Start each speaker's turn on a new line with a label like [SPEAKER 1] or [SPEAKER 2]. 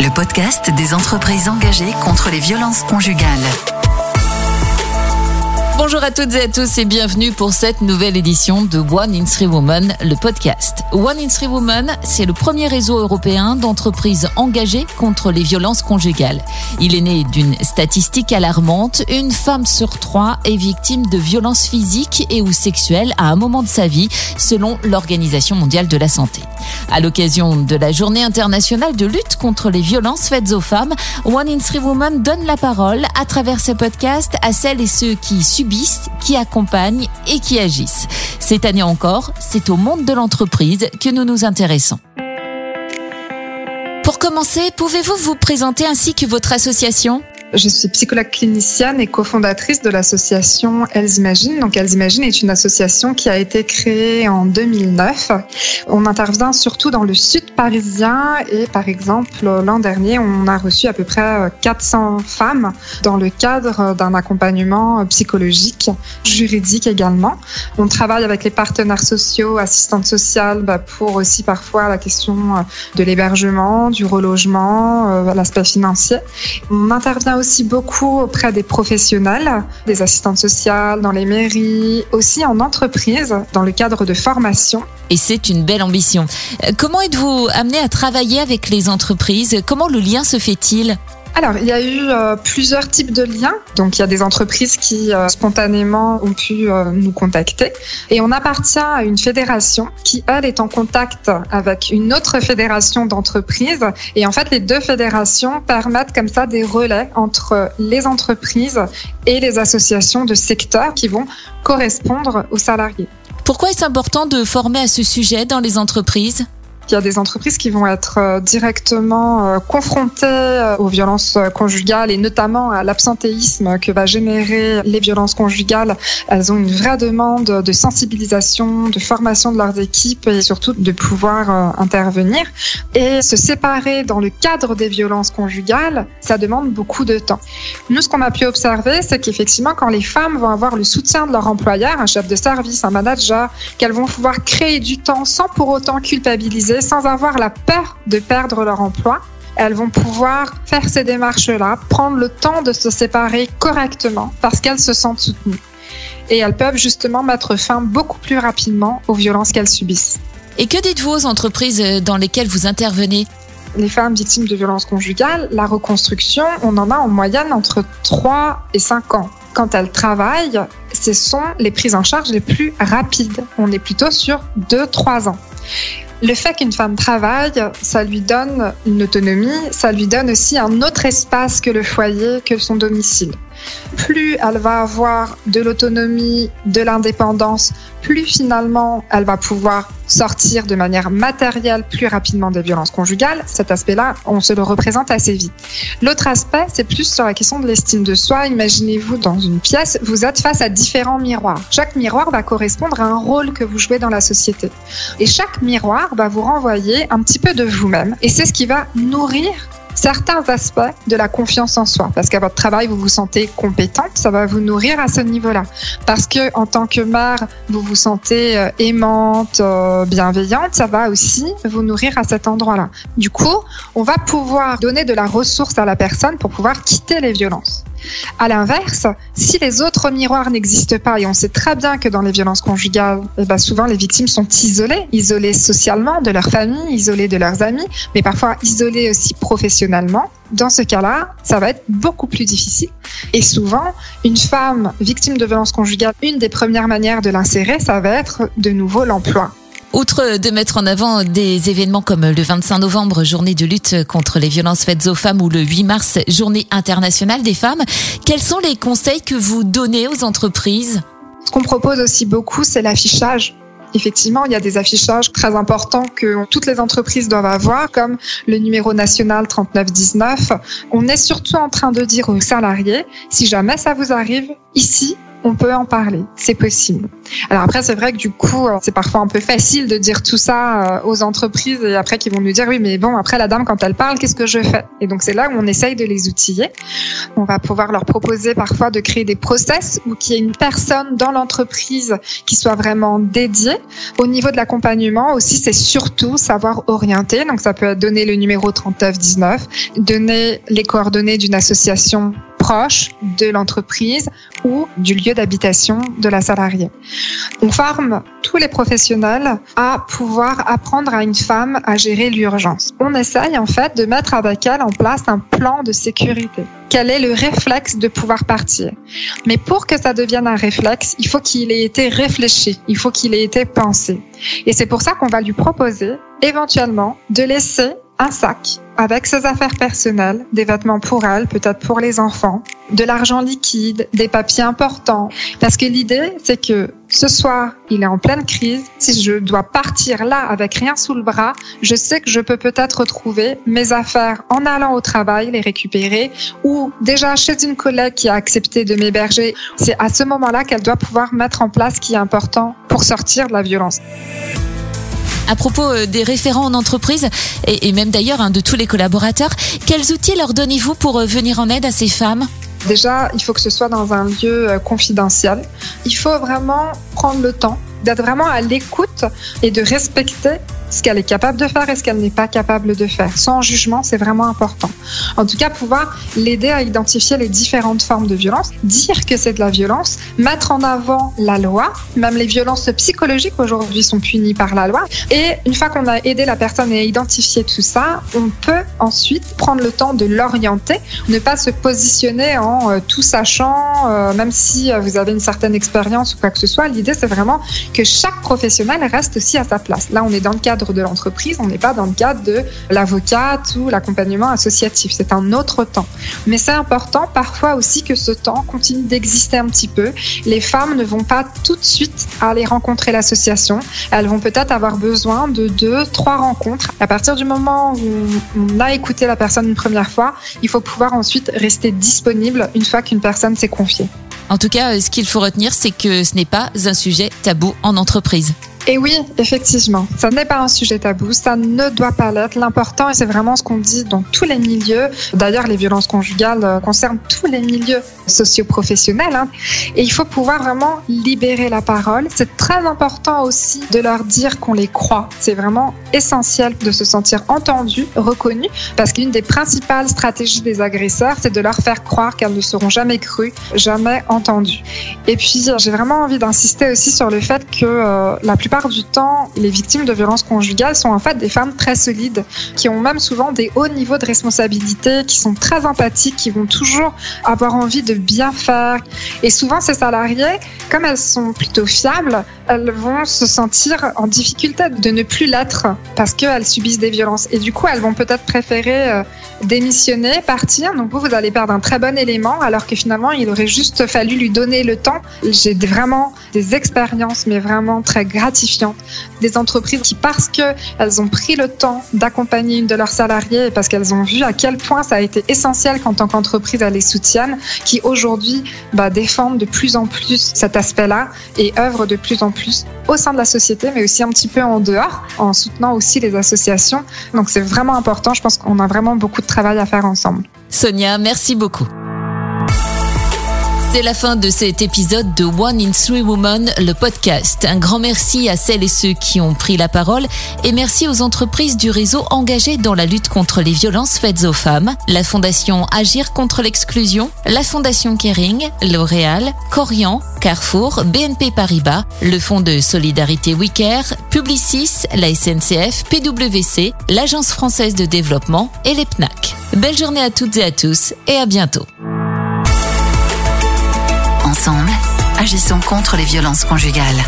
[SPEAKER 1] le podcast des entreprises engagées contre les violences conjugales.
[SPEAKER 2] Bonjour à toutes et à tous et bienvenue pour cette nouvelle édition de One in Three Women, le podcast. One in Three Women, c'est le premier réseau européen d'entreprises engagées contre les violences conjugales. Il est né d'une statistique alarmante. Une femme sur trois est victime de violences physiques et ou sexuelles à un moment de sa vie, selon l'Organisation mondiale de la santé. À l'occasion de la journée internationale de lutte contre les violences faites aux femmes, One in Three Women donne la parole à travers ce podcast à celles et ceux qui subissent qui accompagnent et qui agissent. Cette année encore, c'est au monde de l'entreprise que nous nous intéressons. Pour commencer, pouvez-vous vous présenter ainsi que votre association?
[SPEAKER 3] Je suis psychologue clinicienne et cofondatrice de l'association Elles Imaginent. Donc Elles Imaginent est une association qui a été créée en 2009. On intervient surtout dans le sud parisien et par exemple l'an dernier, on a reçu à peu près 400 femmes dans le cadre d'un accompagnement psychologique, juridique également. On travaille avec les partenaires sociaux, assistantes sociales bah, pour aussi parfois la question de l'hébergement, du relogement, euh, l'aspect financier. On intervient aussi beaucoup auprès des professionnels, des assistantes sociales, dans les mairies, aussi en entreprise, dans le cadre de formation.
[SPEAKER 2] Et c'est une belle ambition. Euh, comment êtes-vous amené à travailler avec les entreprises? Comment le lien se fait-il?
[SPEAKER 3] Alors, il y a eu euh, plusieurs types de liens. Donc, il y a des entreprises qui euh, spontanément ont pu euh, nous contacter. Et on appartient à une fédération qui, elle, est en contact avec une autre fédération d'entreprises. Et en fait, les deux fédérations permettent comme ça des relais entre les entreprises et les associations de secteurs qui vont correspondre aux salariés.
[SPEAKER 2] Pourquoi est-ce important de former à ce sujet dans les entreprises?
[SPEAKER 3] Il y a des entreprises qui vont être euh, directement euh, confrontées euh, aux violences conjugales et notamment à l'absentéisme que va générer les violences conjugales. Elles ont une vraie demande de sensibilisation, de formation de leurs équipes et surtout de pouvoir intervenir. Et se séparer dans le cadre des violences conjugales, ça demande beaucoup de temps. Nous, ce qu'on a pu observer, c'est qu'effectivement, quand les femmes vont avoir le soutien de leur employeur, un chef de service, un manager, qu'elles vont pouvoir créer du temps sans pour autant culpabiliser sans avoir la peur de perdre leur emploi. Elles vont pouvoir faire ces démarches-là, prendre le temps de se séparer correctement parce qu'elles se sentent soutenues. Et elles peuvent justement mettre fin beaucoup plus rapidement aux violences qu'elles subissent.
[SPEAKER 2] Et que dites-vous aux entreprises dans lesquelles vous intervenez?
[SPEAKER 3] Les femmes victimes de violences conjugales, la reconstruction, on en a en moyenne entre 3 et 5 ans. Quand elles travaillent, ce sont les prises en charge les plus rapides. On est plutôt sur 2-3 ans. Le fait qu'une femme travaille, ça lui donne une autonomie, ça lui donne aussi un autre espace que le foyer, que son domicile plus elle va avoir de l'autonomie, de l'indépendance, plus finalement elle va pouvoir sortir de manière matérielle plus rapidement des violences conjugales. Cet aspect-là, on se le représente assez vite. L'autre aspect, c'est plus sur la question de l'estime de soi. Imaginez-vous dans une pièce, vous êtes face à différents miroirs. Chaque miroir va correspondre à un rôle que vous jouez dans la société. Et chaque miroir va vous renvoyer un petit peu de vous-même. Et c'est ce qui va nourrir certains aspects de la confiance en soi. Parce qu'à votre travail, vous vous sentez compétente, ça va vous nourrir à ce niveau-là. Parce que en tant que mère, vous vous sentez euh, aimante, euh, bienveillante, ça va aussi vous nourrir à cet endroit-là. Du coup, on va pouvoir donner de la ressource à la personne pour pouvoir quitter les violences. À l'inverse, si les autres miroirs n'existent pas, et on sait très bien que dans les violences conjugales, eh ben, souvent les victimes sont isolées, isolées socialement de leur famille, isolées de leurs amis, mais parfois isolées aussi professionnellement, dans ce cas-là, ça va être beaucoup plus difficile. Et souvent, une femme victime de violences conjugales, une des premières manières de l'insérer, ça va être de nouveau l'emploi.
[SPEAKER 2] Outre de mettre en avant des événements comme le 25 novembre, journée de lutte contre les violences faites aux femmes, ou le 8 mars, journée internationale des femmes, quels sont les conseils que vous donnez aux entreprises?
[SPEAKER 3] Ce qu'on propose aussi beaucoup, c'est l'affichage. Effectivement, il y a des affichages très importants que toutes les entreprises doivent avoir, comme le numéro national 3919. On est surtout en train de dire aux salariés, si jamais ça vous arrive, ici, on peut en parler, c'est possible. Alors après, c'est vrai que du coup, c'est parfois un peu facile de dire tout ça euh, aux entreprises et après qu'ils vont nous dire oui, mais bon, après la dame quand elle parle, qu'est-ce que je fais? Et donc c'est là où on essaye de les outiller. On va pouvoir leur proposer parfois de créer des process ou qu'il y ait une personne dans l'entreprise qui soit vraiment dédiée. Au niveau de l'accompagnement aussi, c'est surtout savoir orienter. Donc ça peut être donner le numéro 3919, donner les coordonnées d'une association proche de l'entreprise ou du lieu d'habitation de la salariée. On forme tous les professionnels à pouvoir apprendre à une femme à gérer l'urgence. On essaye en fait de mettre avec elle en place un plan de sécurité. Quel est le réflexe de pouvoir partir? Mais pour que ça devienne un réflexe, il faut qu'il ait été réfléchi, il faut qu'il ait été pensé. Et c'est pour ça qu'on va lui proposer éventuellement de laisser un sac avec ses affaires personnelles, des vêtements pour elle, peut-être pour les enfants, de l'argent liquide, des papiers importants. Parce que l'idée, c'est que ce soir, il est en pleine crise. Si je dois partir là avec rien sous le bras, je sais que je peux peut-être retrouver mes affaires en allant au travail, les récupérer, ou déjà chez une collègue qui a accepté de m'héberger. C'est à ce moment-là qu'elle doit pouvoir mettre en place ce qui est important pour sortir de la violence
[SPEAKER 2] à propos euh, des référents en entreprise et, même d'ailleurs hein, de tous les collaborateurs. Quels outils leur donnez-vous pour euh, venir en aide à ces femmes?
[SPEAKER 3] Déjà, il faut que ce soit dans un lieu euh, confidentiel. Il faut vraiment prendre le temps d'être vraiment à l'écoute et de respecter ce qu'elle est capable de faire et ce qu'elle n'est pas capable de faire. Sans jugement, c'est vraiment important. En tout cas, pouvoir l'aider à identifier les différentes formes de violence, dire que c'est de la violence, mettre en avant la loi, même les violences psychologiques aujourd'hui sont punies par la loi. Et une fois qu'on a aidé la personne à identifier tout ça, on peut ensuite prendre le temps de l'orienter, ne pas se positionner en euh, tout sachant, euh, même si euh, vous avez une certaine expérience ou quoi que ce soit. L'idée, c'est vraiment que chaque professionnel reste aussi à sa place. Là, on est dans le cadre de l'entreprise, on n'est pas dans le cadre de l'avocate ou l'accompagnement associatif. C'est un autre temps. Mais c'est important parfois aussi que ce temps continue d'exister un petit peu. Les femmes ne vont pas tout de suite aller rencontrer l'association. Elles vont peut-être avoir besoin de deux, trois rencontres. À partir du moment où on a écouté la personne une première fois, il faut pouvoir ensuite rester disponible une fois qu'une personne s'est confiée.
[SPEAKER 2] En tout cas, ce qu'il faut retenir, c'est que ce n'est pas un sujet tabou en entreprise.
[SPEAKER 3] Et oui, effectivement, ça n'est pas un sujet tabou, ça ne doit pas l'être. L'important, et c'est vraiment ce qu'on dit dans tous les milieux, d'ailleurs les violences conjugales euh, concernent tous les milieux socio-professionnels, hein. et il faut pouvoir vraiment libérer la parole. C'est très important aussi de leur dire qu'on les croit. C'est vraiment essentiel de se sentir entendu, reconnu, parce qu'une des principales stratégies des agresseurs, c'est de leur faire croire qu'elles ne seront jamais crues, jamais entendues. Et puis, j'ai vraiment envie d'insister aussi sur le fait que euh, la plupart du temps, les victimes de violences conjugales sont en fait des femmes très solides, qui ont même souvent des hauts niveaux de responsabilité, qui sont très empathiques, qui vont toujours avoir envie de bien faire. Et souvent, ces salariés, comme elles sont plutôt fiables, elles vont se sentir en difficulté de ne plus l'être parce qu'elles subissent des violences. Et du coup, elles vont peut-être préférer euh, démissionner, partir. Donc vous, vous allez perdre un très bon élément alors que finalement, il aurait juste fallu lui donner le temps. J'ai vraiment des expériences, mais vraiment très gratifiantes des entreprises qui, parce qu'elles ont pris le temps d'accompagner une de leurs salariés et parce qu'elles ont vu à quel point ça a été essentiel qu'en tant qu'entreprise, elles les soutiennent, qui aujourd'hui bah, défendent de plus en plus cet aspect-là et œuvrent de plus en plus au sein de la société, mais aussi un petit peu en dehors, en soutenant aussi les associations. Donc c'est vraiment important. Je pense qu'on a vraiment beaucoup de travail à faire ensemble.
[SPEAKER 2] Sonia, merci beaucoup. C'est la fin de cet épisode de One in Three Women, le podcast. Un grand merci à celles et ceux qui ont pris la parole et merci aux entreprises du réseau engagées dans la lutte contre les violences faites aux femmes, la Fondation Agir contre l'exclusion, la Fondation Kering, L'Oréal, Corian, Carrefour, BNP Paribas, le Fonds de solidarité WICARE, Publicis, la SNCF, PwC, l'Agence française de développement et les PNAC. Belle journée à toutes et à tous et à bientôt.
[SPEAKER 1] Ensemble, agissons contre les violences conjugales.